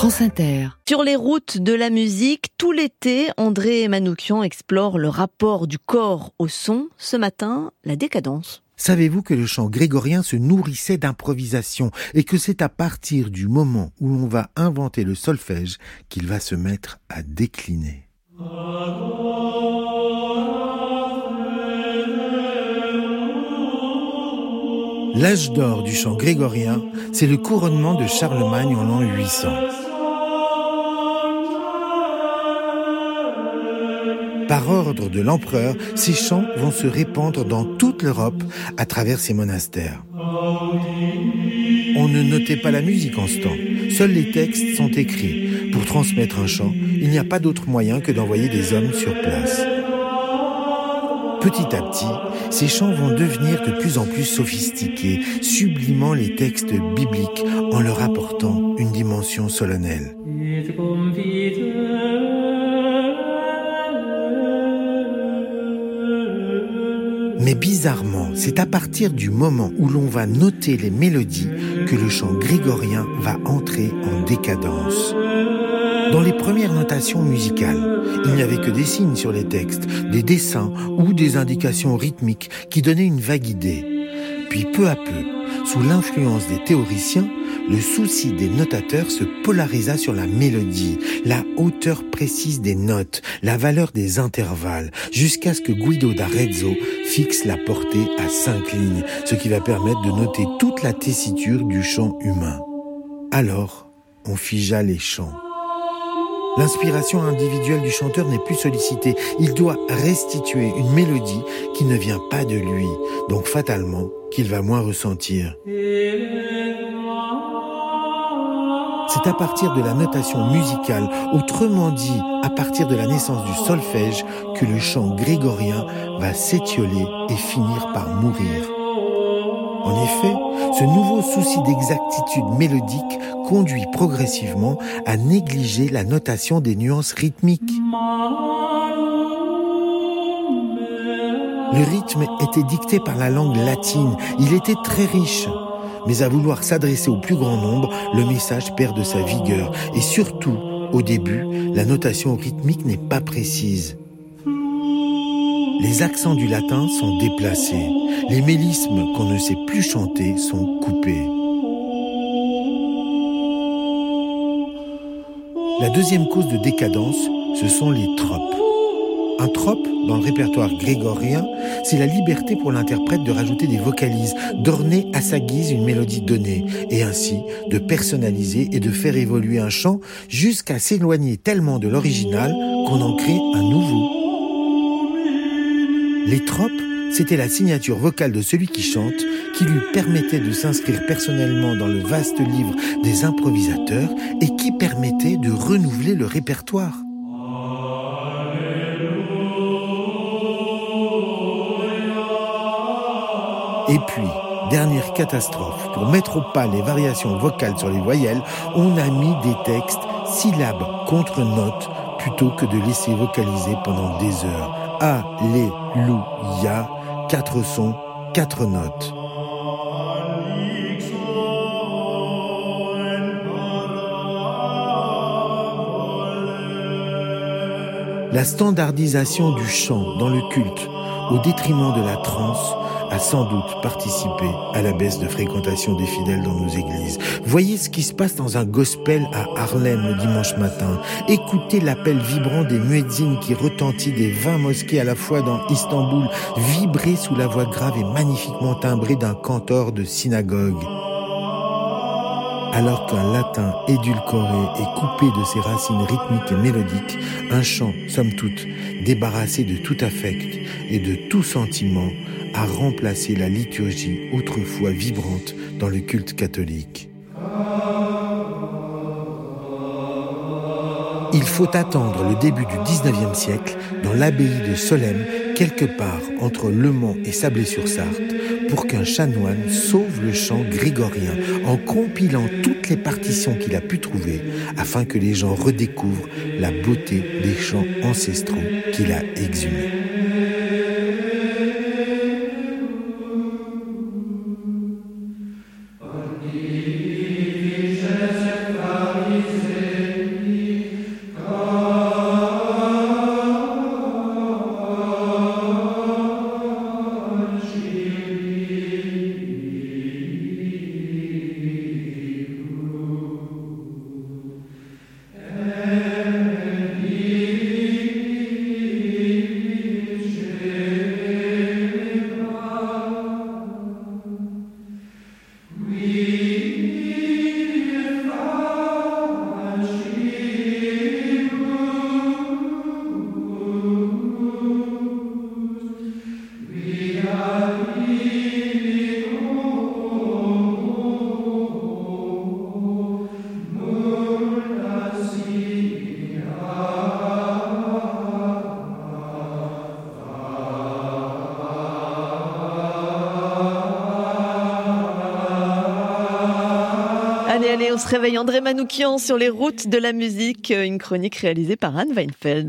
France Inter. Sur les routes de la musique, tout l'été, André Manoukian explore le rapport du corps au son. Ce matin, la décadence. Savez-vous que le chant grégorien se nourrissait d'improvisation et que c'est à partir du moment où l'on va inventer le solfège qu'il va se mettre à décliner? L'âge d'or du chant grégorien, c'est le couronnement de Charlemagne en l'an 800. Par ordre de l'empereur, ces chants vont se répandre dans toute l'Europe à travers ces monastères. On ne notait pas la musique en ce temps. Seuls les textes sont écrits. Pour transmettre un chant, il n'y a pas d'autre moyen que d'envoyer des hommes sur place. Petit à petit, ces chants vont devenir de plus en plus sophistiqués, sublimant les textes bibliques en leur apportant une dimension solennelle. Mais bizarrement, c'est à partir du moment où l'on va noter les mélodies que le chant grégorien va entrer en décadence. Dans les premières notations musicales, il n'y avait que des signes sur les textes, des dessins ou des indications rythmiques qui donnaient une vague idée. Puis peu à peu, sous l'influence des théoriciens, le souci des notateurs se polarisa sur la mélodie, la hauteur précise des notes, la valeur des intervalles, jusqu'à ce que Guido d'Arezzo fixe la portée à cinq lignes, ce qui va permettre de noter toute la tessiture du chant humain. Alors, on figea les chants. L'inspiration individuelle du chanteur n'est plus sollicitée. Il doit restituer une mélodie qui ne vient pas de lui, donc fatalement qu'il va moins ressentir. C'est à partir de la notation musicale, autrement dit à partir de la naissance du solfège, que le chant grégorien va s'étioler et finir par mourir. En effet, ce nouveau souci d'exactitude mélodique conduit progressivement à négliger la notation des nuances rythmiques. Le rythme était dicté par la langue latine, il était très riche. Mais à vouloir s'adresser au plus grand nombre, le message perd de sa vigueur. Et surtout, au début, la notation rythmique n'est pas précise. Les accents du latin sont déplacés. Les mélismes qu'on ne sait plus chanter sont coupés. La deuxième cause de décadence, ce sont les tropes. Un trope, dans le répertoire grégorien, c'est la liberté pour l'interprète de rajouter des vocalises, d'orner à sa guise une mélodie donnée, et ainsi de personnaliser et de faire évoluer un chant jusqu'à s'éloigner tellement de l'original qu'on en crée un nouveau. Les tropes, c'était la signature vocale de celui qui chante, qui lui permettait de s'inscrire personnellement dans le vaste livre des improvisateurs et qui permettait de renouveler le répertoire. Et puis, dernière catastrophe, pour mettre au pas les variations vocales sur les voyelles, on a mis des textes syllabes contre notes plutôt que de laisser vocaliser pendant des heures. Alléluia, quatre sons, quatre notes. La standardisation du chant dans le culte, au détriment de la trance, a sans doute participé à la baisse de fréquentation des fidèles dans nos églises. Voyez ce qui se passe dans un gospel à Harlem le dimanche matin. Écoutez l'appel vibrant des muezzins qui retentit des 20 mosquées à la fois dans Istanbul, vibrer sous la voix grave et magnifiquement timbrée d'un cantor de synagogue alors qu'un latin édulcoré est coupé de ses racines rythmiques et mélodiques, un chant, somme toute, débarrassé de tout affect et de tout sentiment, a remplacé la liturgie autrefois vibrante dans le culte catholique. Il faut attendre le début du 19e siècle, dans l'abbaye de Solesmes, quelque part entre Le Mans et Sablé-sur-Sarthe, pour qu'un chanoine sauve le chant grégorien en compilant toutes les partitions qu'il a pu trouver afin que les gens redécouvrent la beauté des chants ancestraux qu'il a exhumés. Allez, on se réveille André Manoukian sur les routes de la musique, une chronique réalisée par Anne Weinfeld.